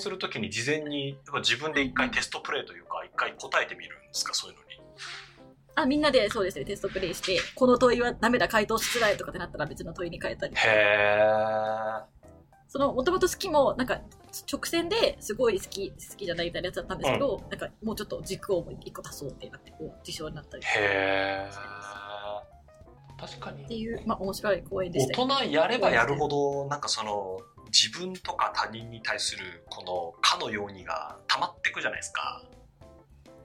するときに事前に自分で一回テストプレイというか一回答えてみるんですかそういうのに。あ、みんなでそうですね、テストプレイして、この問いはダメだ、回答しづらいとかってなったら別の問いに変えたり。へその、もともと好きも、なんか、直線ですごい好き、好きじゃないみたいなやつだったんですけど、うん、なんかもうちょっと軸を一個足そうってなって、こう、事象になったり。へ確かに。っていう、まあ面白い公演でした。大人やればやるほど、なんかその、自分とか他人に対するこのかのようにが溜まっていくじゃないですか。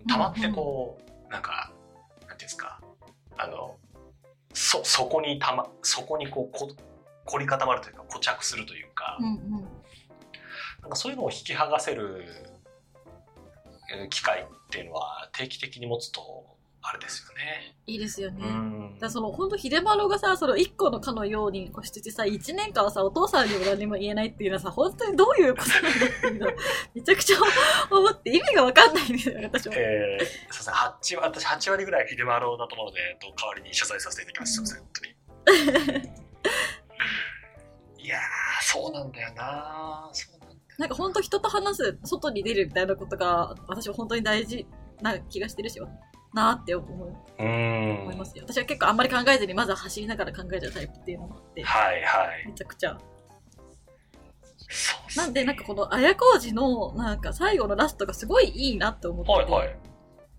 溜まってこう、うんうん、なんかなんていうんですかあのそそこにたまそこにこうこ凝り固まるというか固着するというか、うんうん、なんかそういうのを引き剥がせる機会っていうのは定期的に持つとあれですよね。いいですよね。だその、本当秀丸がさ、その一個のかのように固執してさ、一年間はさ、お父さんにも何も言えないっていうのはさ、本当にどういうことなんだっていうの めちゃくちゃ思って意味がわかんないんですよ、私も。えー、すいません、8割、私8割ぐらい秀丸だと思うので、と代わりに謝罪させていただきます。すいません、本当に。いやそうなんだよなそうなんだなんか本当人と話す、外に出るみたいなことが、私は本当に大事な気がしてるし、なって思う。思いますよ。私は結構あんまり考えずにまずは走りながら考えちゃうタイプっていうのもあって。はいはい。めちゃくちゃ。なんでなんかこの綾小路のなんか最後のラストがすごいいいなって思ってて、はいはい、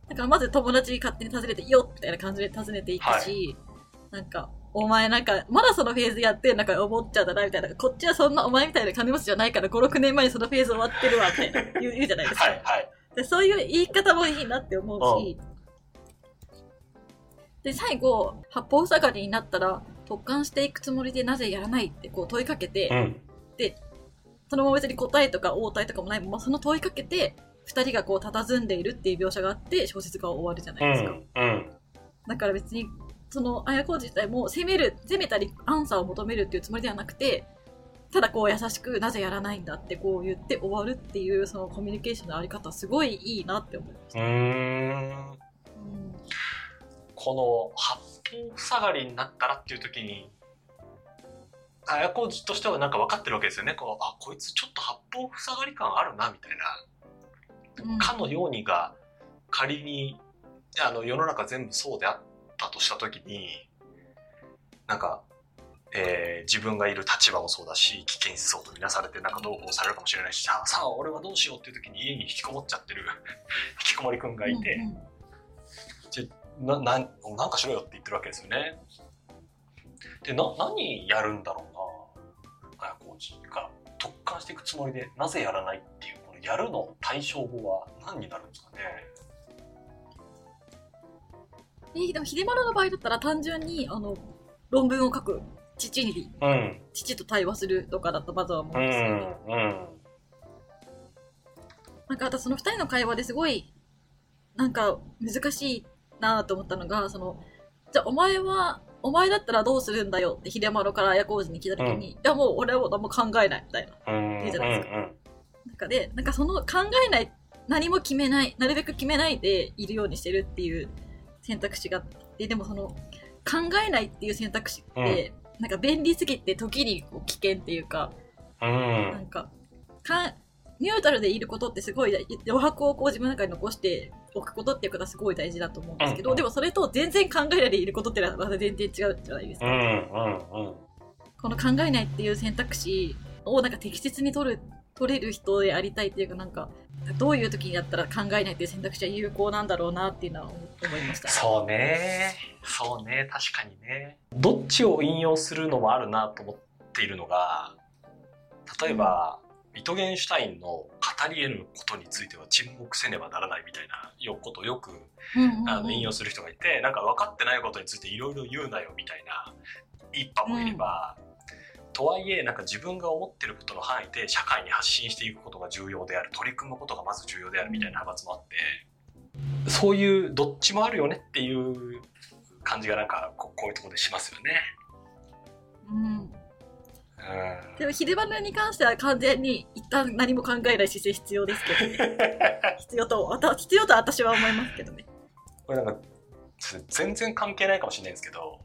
だからまず友達に勝手に訪ねていいよみたいな感じで訪ねていくし、はい、なんかお前なんか、まだそのフェーズやってなんか思っちゃうだな、みたいな。こっちはそんなお前みたいな金持ちじゃないから、5、6年前にそのフェーズ終わってるわ、みたいな言う言うじゃないですか。はいはい、でそういう言い方もいいなって思うし、で、最後、八方塞がりになったら、突貫していくつもりでなぜやらないってこう問いかけて、うん、で、そのまま別に答えとか応対とかもないまま、その問いかけて、二人がこう佇んでいるっていう描写があって、小説が終わるじゃないですか。うんうん、だから別に、その、綾子自体も攻める、攻めたりアンサーを求めるっていうつもりではなくて、ただこう優しくなぜやらないんだってこう言って終わるっていうそのコミュニケーションのあり方すごいいいなって思いました。この八方塞がりになったらっていう時に綾小路としてはなんか分かってるわけですよね。こうあこいつちょっと八方塞がり感あるなみたいな、うん、かのようにが仮にあの世の中全部そうであったとした時になんか、えー、自分がいる立場もそうだし危険思想とみなされてなんか同行されるかもしれないしさあさあ俺はどうしようっていう時に家に引きこもっちゃってる 引きこもりくんがいて、うんうんなななんかしろよって言ってるわけですよね。でな何やるんだろうな綾小路が特貫していくつもりでなぜやらないっていうこのやるの対象語は何になるんですかねえでも秀丸の場合だったら単純にあの論文を書く父に、うん、父と対話するとかだとまずは思うんですよね。うん、うん、なんかあとその二人の会話ですごいなんか難しいなと思ったのが、その、じゃあお前は、お前だったらどうするんだよって秀丸から綾小路に聞いたときに、うん、いやもう俺は何も考えないみたいな、言うじゃないですか。なんかで、なんかその考えない、何も決めない、なるべく決めないでいるようにしてるっていう選択肢があって、でもその、考えないっていう選択肢って、うん、なんか便利すぎて時にこう危険っていうか、うん、なんか、かニュートラルでいることってすごい余白をこう自分の中に残しておくことっていうことはすごい大事だと思うんですけど、うんうん、でもそれと全然考えないでいることってのはまた全然違うじゃないですか。うんうんうん、この考えないっていう選択肢をなんか適切に取る、取れる人でありたいっていうかなんか、どういう時にやったら考えないっていう選択肢は有効なんだろうなっていうのは思いました。そうね。そうね。確かにね。どっちを引用するのもあるなと思っているのが、例えば、ビトゲンシュタインの語り得ぬことについては沈黙せねばならないみたいなことをよく、あの引用する人がいてなんか分かってないことについていろいろ言うなよみたいな一派もいれば、うん、とはいえなんか自分が思ってることの範囲で社会に発信していくことが重要である取り組むことがまず重要であるみたいな派閥もあってそういうどっちもあるよねっていう感じがなんかこういうところでしますよね。うんでも秀丸に関しては完全に一旦何も考えない姿勢必要ですけどね。必要と必要と私は思いますけどね。これなんか全然関係ないかもしれないんですけど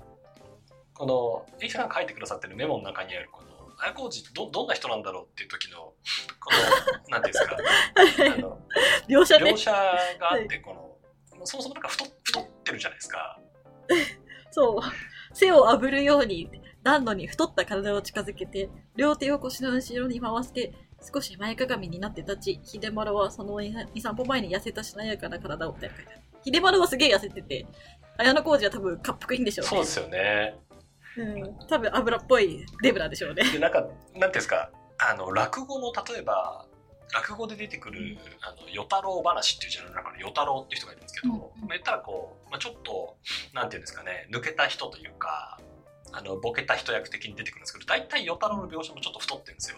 このエイさんが書いてくださってるメモの中にあるこの綾小路どどんな人なんだろうっていう時のこの なんていうんですか。描写ね。描。写があってこのそもそもなんか太太ってるじゃないですか。そう。背を炙るように、暖炉に太った体を近づけて、両手を腰の後ろに回して、少し前かがみになって立ち、秀丸はその2、3歩前に痩せたしなやかな体をみたいな書いてある。秀丸はすげえ痩せてて、綾小路は多分滑腹いいんでしょうね。そうですよねうん。多分油っぽいデブなんでしょうね。でなんかなんていうんですかあの落語の例えば落語で出てくる「あの与太郎話」っていうジャンルの中の与太郎っていう人がいるんですけど、うんうんまあ、言ったらこう、まあ、ちょっとなんていうんですかね抜けた人というかあのボケた人役的に出てくるんですけど大体与太郎の描写もちょっと太ってるんですよ。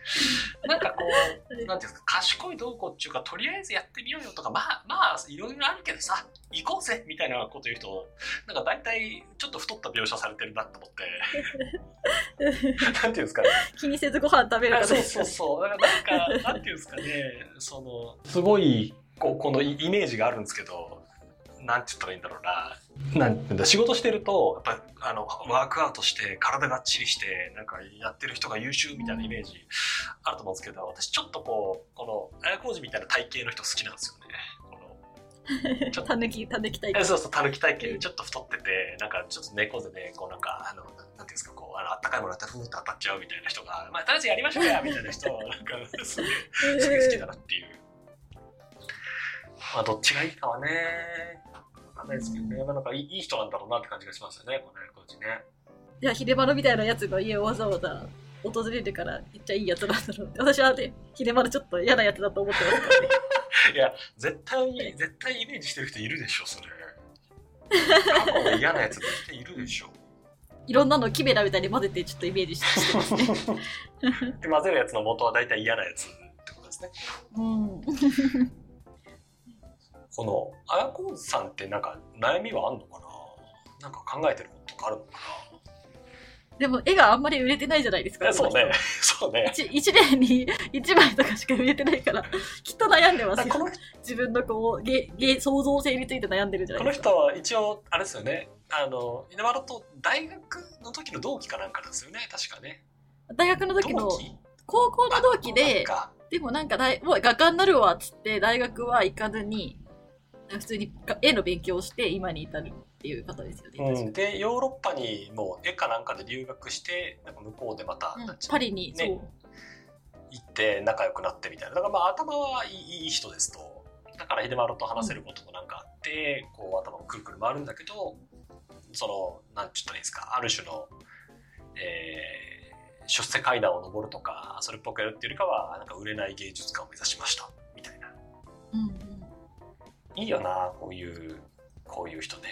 なんかこうなんていうんですか賢いどうこうっていうかとりあえずやってみようよとかまあまあいろいろあるけどさ行こうぜみたいなこと言う人なんか大体ちょっと太った描写されてるなと思ってなんていうんですかね気にせずご飯食べるかあそう。そうそう。なんか、なんていうんですかね、その、すごい、こう、このイイメージがあるんですけど、なんて言ったらいいんだろうな。なんだ、仕事してると、やっぱ、あの、ワークアウトして、体がっちりして、なんか、やってる人が優秀みたいなイメージあると思うんですけど、私ちょっとこう、この、綾小路みたいな体型の人好きなんですよね。この ちょっとたぬき、たぬきタイプ。えそうそう、たぬき体型でちょっと太ってて、なんかちょっと猫背で、こうなんか、あの、なんていうんですか、こう、あの、あったかいものだったらふーっと当たっちゃうみたいな人が、まあ、とりあえずやりましょうや、みたいな人、なんか、すげえ、すげえ好きだなっていう。まあ、どっちがいいかはね、わかんないですけどね、まあ、なんかいいいい人なんだろうなって感じがしますよね、このコーチね。いや、秀丸みたいなやつの家をわざわざ訪れるから、めっちゃいいやつなんだろうって。私はね、秀丸ちょっと嫌なやつだと思ってますからね。いや、絶対に、絶対イメージしてる人いるでしょ、それ。過去の嫌なやつ絶対いるでしょ。いろんなのキメラみたいに混ぜてちょっとイメージしてますね。で混ぜるやつの元は大体嫌なやつってことですね。うん。この綾小路さんってなんか悩みはあんのかな？なんか考えてることとかあるのかでも絵があんまり売れてないじゃないですか。なそうね。そうね。一一年に 一枚とかしか売れてないから、きっと悩んでますよ。この自分のこう、芸、芸、創造性について悩んでるじゃこのないですか。人は一応あれですよね。あの稲丸と大学の時の同期かなんかですよね。確かね。大学の時の高校の同期で、あでもなんか大、もう画家になるわっつって、大学は行かずに、普通に絵の勉強をして今に至るっていう方ですよね。そう。ん、でヨーロッパにもう絵かなんかで留学してなんか向こうでまた、うん。パリに、ねそう。行って仲良くなってみたいな。だからまあ頭はいいいい人ですと。だから秀丸と話せることもなんかあって、こう頭もくるくる回るんだけどそのなんちゅったらいいんですか。ある種の、えー出世階段を上るとかそれっぽくやるっていうよりかはなんか売れない芸術家を目指しました。みたいな。うんうん。いいよなこういうこういう人ね。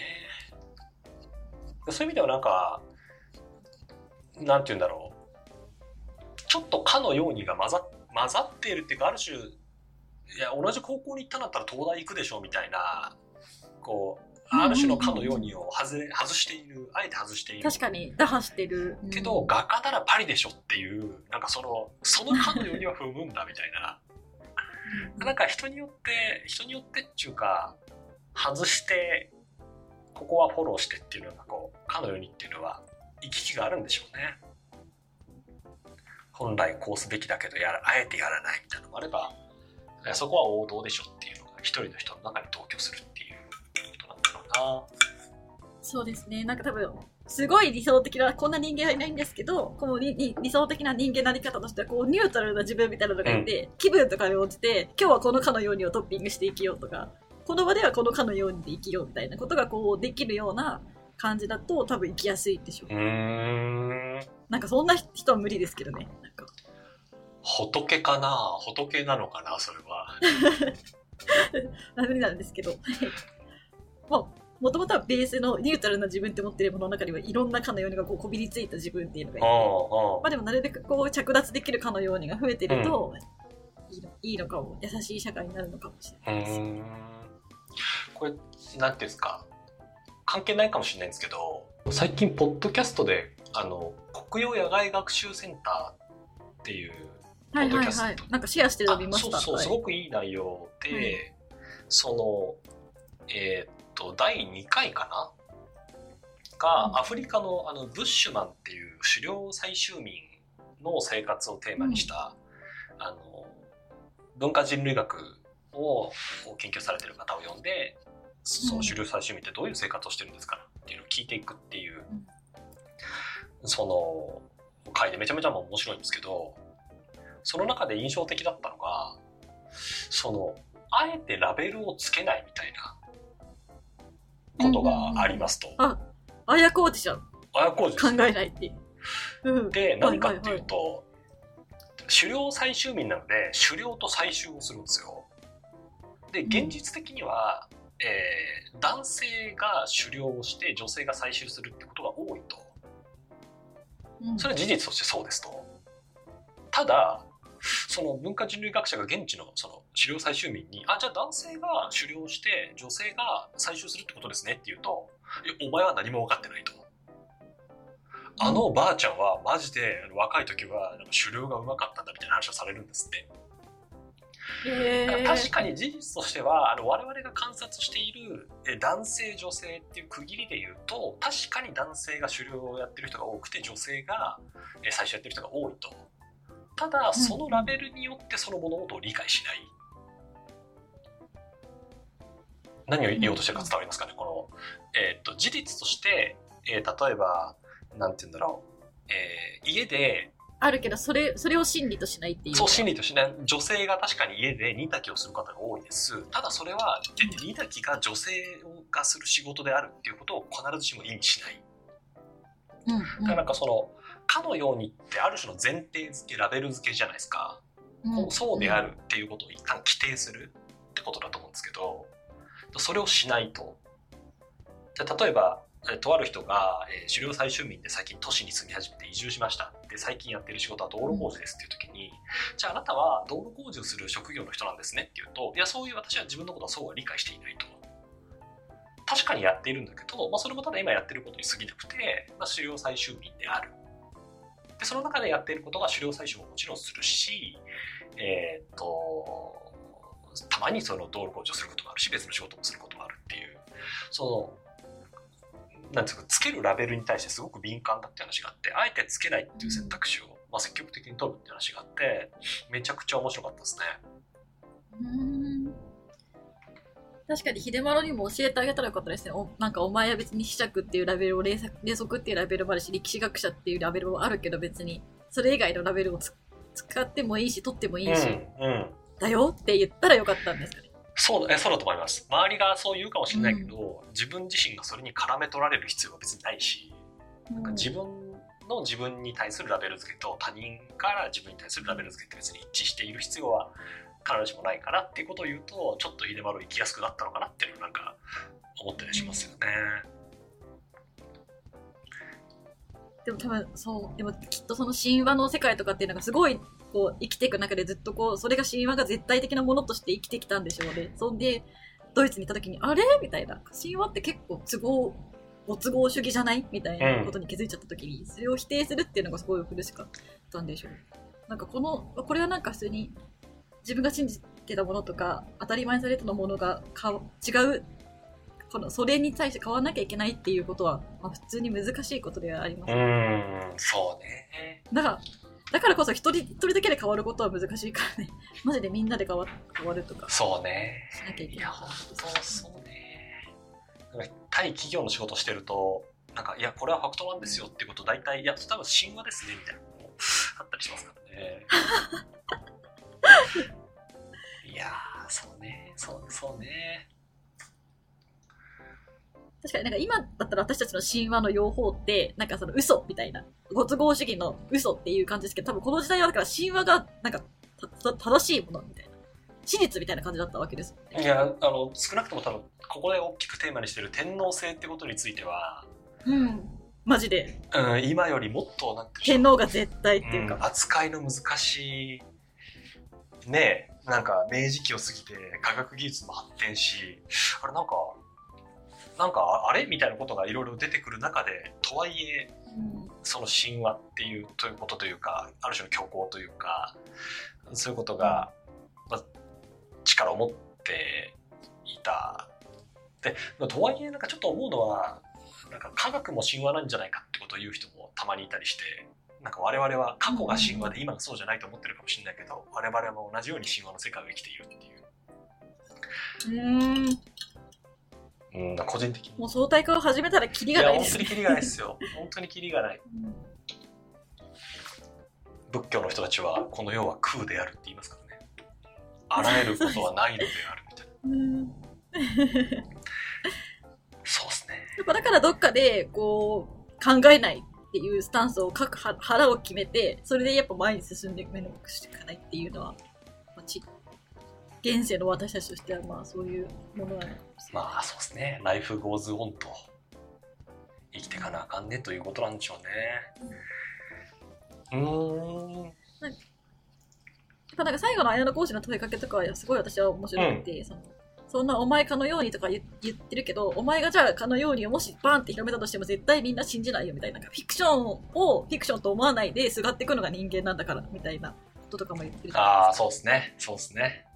そういう意味ではなんかなんて言うんだろう。ちょっとかのようにが混ざ混ざっているっていうかある種いや同じ高校に行ったんだったら東大行くでしょみたいなこうある種のかのようにを外れ外しているあえて外している。確かに、打破してる。うんけど、画家ならパリでしょっていうなんかそのそのかのようには踏むんだみたいななんか人によって人によってっていうか外してここはフォローしてっていうのがこうかのようにっていうのは行き来があるんでしょうね。本来こうすべきだけどやらあえてやらないみたいなのもあればそこは王道でしょっていうのが一人の人の中に同居するっていうことなんだろそうですね。なんか多分、すごい理想的な、こんな人間はいないんですけど、このにに理想的な人間なり方としては、こう、ニュートラルな自分みたいなのがいて、気分とかに応じて、今日はこのかのようにをトッピングして生きようとか、この場ではこのかのようにで生きようみたいなことがこう、できるような感じだと、多分生きやすいでしょう。なうーんなんかそんな人は無理ですけどね。なんか仏かな？仏なのかな？それは 無理なんですけど。まあ、もともとはベースのニュートラルな自分って持ってるものの中にはいろんなかのようにがこうこびりついた自分っていうのがいて、まあでもなるべくこう着脱できるかのようにが増えてると、いいのいいのかも、優しい社会になるのかもしれうない。です。ん。これなんていうんですか。関係ないかもしれないんですけど最近ポッドキャストであの国用野外学習センターっていうはいはいポッドキャスト。はい。なんかシェアしてるの見ました。あそうそう、はいすごくいい内容で、はい。そのえーっと第2回かな？が、うん。アフリカのあのブッシュマンっていう狩猟採集民の生活をテーマにした、あの文化人類学を研究されてる方を呼んでその主流最終民ってどういう生活をしてるんですかっていうのを聞いていくっていう、その回でめちゃめちゃ面白いんですけどその中で印象的だったのがそのあえてラベルをつけないみたいなことがありますと。あ、あやこうじじゃん。あやこうじ考えないっていう。うん。で何かっていうと、狩猟採集民なので狩猟と採集をするんですよ。で現実的には、えー男性が狩猟をして女性が採集するってことが多いとうんそれは事実としてそうですと。ただその文化人類学者が現地のその狩猟採集民に「あじゃあ男性が狩猟して女性が採集するってことですね」って言うと「いやお前は何も分かってない」と。あのばあちゃんはマジで若い時はなんか狩猟がうまかったんだみたいな話をされるんですって。確かに事実としてはあの我々が観察しているえ男性女性っていう区切りで言うと確かに男性が狩猟をやってる人が多くて女性がえ最初やってる人が多いとただそのラベルによってその物事を理解しない。何を言おうとしてるか伝わりますかね？この、えー、と事実として、えー例えばなんて言うんだろう、えー家であるけど、それ、それを真理としないっていう。そう心理としてね女性が確かに家で煮炊きをする方が多いです。ただそれはえ煮炊きが女性がする仕事であるっていうことを必ずしも意味しない。うん、うん。だからなんかそのかのようにってある種の前提付けラベル付けじゃないですか、うん。そうであるっていうことを一旦規定するってことだと思うんですけどそれをしないと。じゃあ例えばえとある人が、えー狩猟採集民で最近都市に住み始めて移住しました。で最近やってる仕事は道路工事ですっていう時に、じゃああなたは道路工事をする職業の人なんですねっていうといやそういう私は自分のことはそうは理解していないと。確かにやっているんだけど、まあ、それもただ今やってることに過ぎなくて、まあ、狩猟採集民であるでその中でやっていることが狩猟採集ももちろんするしえーっとたまにその道路工事をすることもあるし別の仕事もすることもあるっていうそのなんていうかつけるラベルに対してすごく敏感だって話があってあえてつけないっていう選択肢を、まあ、積極的に取るって話があってめちゃくちゃ面白かったですね。うん確かに秀丸にも教えてあげたらよかったですね。おなんかお前は別に子爵っていうラベルを霊作っていうラベルもあるし、歴史学者っていうラベルもあるけど別に。それ以外のラベルをつ使ってもいいし、取ってもいいし、うんうん。だよって言ったらよかったんですかね。そうだえそうだと思います。周りがそう言うかもしれないけど、自分自身がそれに絡め取られる必要は別にないし、なんか自分の自分に対するラベル付けと他人から自分に対するラベル付けって別に一致している必要は必ずしもないからっていうことを言うとちょっと秀丸生きやすくなったのかなっていうのなんか思ったりしますよね。でも多分そう、でもきっとその神話の世界とかっていうのがすごいこう生きていく中でずっとこう、それが神話が絶対的なものとして生きてきたんでしょうね。そんで、ドイツに行った時に、あれみたいな。神話って結構都合、ご都合主義じゃないみたいなことに気づいちゃった時に、それを否定するっていうのがすごい苦しかったんでしょう。なんかこの、これはなんか普通に自分が信じてたものとか、当たり前にされてたものがか違うこのそれに対して変わらなきゃいけないっていうことは、まあ、普通に難しいことではあります。んそうね。だから、だからこそ一人一人だけで変わることは難しいからね。マジでみんなで変わ変わるとかそうね。しなきゃいけないいや、本当そうね。なんか対企業の仕事してると、なんか、いや、これはファクトなんですよっていうこと、大体、いや、多分神話ですね、みたいなのもあったりしますからね。いやー、そうね、そうそうね。確かになんか今だったら私たちの神話の用法って、なんかその嘘みたいな、ご都合主義の嘘っていう感じですけど、多分この時代はだから神話がなんか正しいものみたいな。史実みたいな感じだったわけですよね。いや、あの、少なくとも多分、ここで大きくテーマにしてる天皇制ってことについては、うん。マジで。うん、今よりもっと、なんていうんでしょう天皇が絶対っていううんか。扱いの難しいねなんか明治期を過ぎて科学技術も発展しあれなんかなんかあれ？みたいなことがいろいろ出てくる中でとはいえその神話っていうということというかある種の虚構というかそういうことが、まあ、力を持っていた。でとはいえなんかちょっと思うのはなんか科学も神話なんじゃないかってことを言う人もたまにいたりしてなんか我々は過去が神話で今がそうじゃないと思ってるかもしれないけど我々も同じように神話の世界を生きているっていう。うーん。うん個人的に。もう相対化を始めたらキリいがないです。ね。や本当にキリがないですよ。本当にキリがない。うん。仏教の人たちはこの世は空であるって言いますからね。あらゆることはないのであるみたいな。うん。そうですね。やっぱだからどっかで、こう、考えないっていうスタンスを各腹腹を決めて、それでやっぱ前に進んで目のくしていかないっていうのは、まあ、ち現世の私たちとしてはまあそういうものなのかもしれない。まあそうですね。 Life goes on と。生きてかなあかんねということなんでしょうね。うーん。やっぱなんか最後の綾野講師の問いかけとかはすごい私は面白くて、そのそんなお前かのようにとか言言ってるけど、お前がじゃあかのようにもしバーンって広めたとしても絶対みんな信じないよみたいな。なんかフィクションをフィクションと思わないですがっていくのが人間なんだからみたいなこととかも言ってるじゃないですか。ああそうですね。そうですね。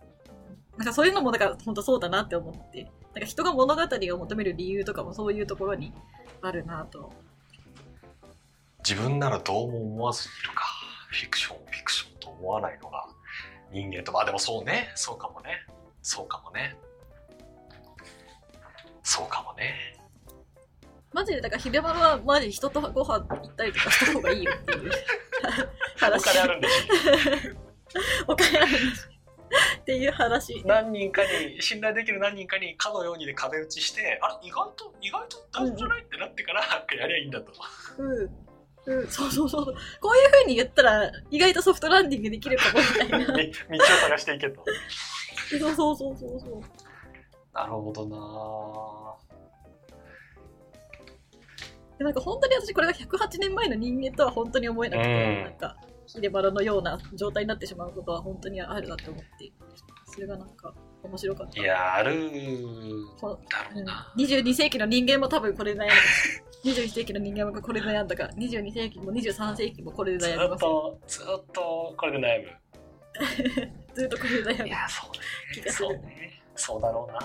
なんかそういうのもだから本当そうだなって思って、なんか人が物語を求める理由とかもそういうところにあるなと。自分ならどうも思わずにいるか。フィクションをフィクションと思わないのが人間と。まあでもそうね。そうかもね。そうかもねマジでだから秀丸はマジ人とご飯行ったりとかした方がいいよっていうお話。金あるんでしお金あるんですっていう話。何人かに信頼できる何人かにかのようにで壁打ちしてあれ意外と意外と大丈夫じゃないってなってから やりゃいいんだとうん。うん、そうそうそう。こういう風に言ったら、意外とソフトランディングできるかもみたいな。み道を探していけとそうそうそうそうそう。なるほどなでなんか本当に私これが108年前の人間とは本当に思えなくて、うん。なんか秀丸のような状態になってしまうことは本当にあるなって思ってそれがなんか面白かった。いやあるだろううん。な、22世紀の人間も多分これで悩んだ。21世紀の人間もこれで悩んだから22世紀も23世紀もこれでずっ悩みます。よとずっとこれで悩む。ずっとこれで悩む。いやそうね。そうね。そうだろうな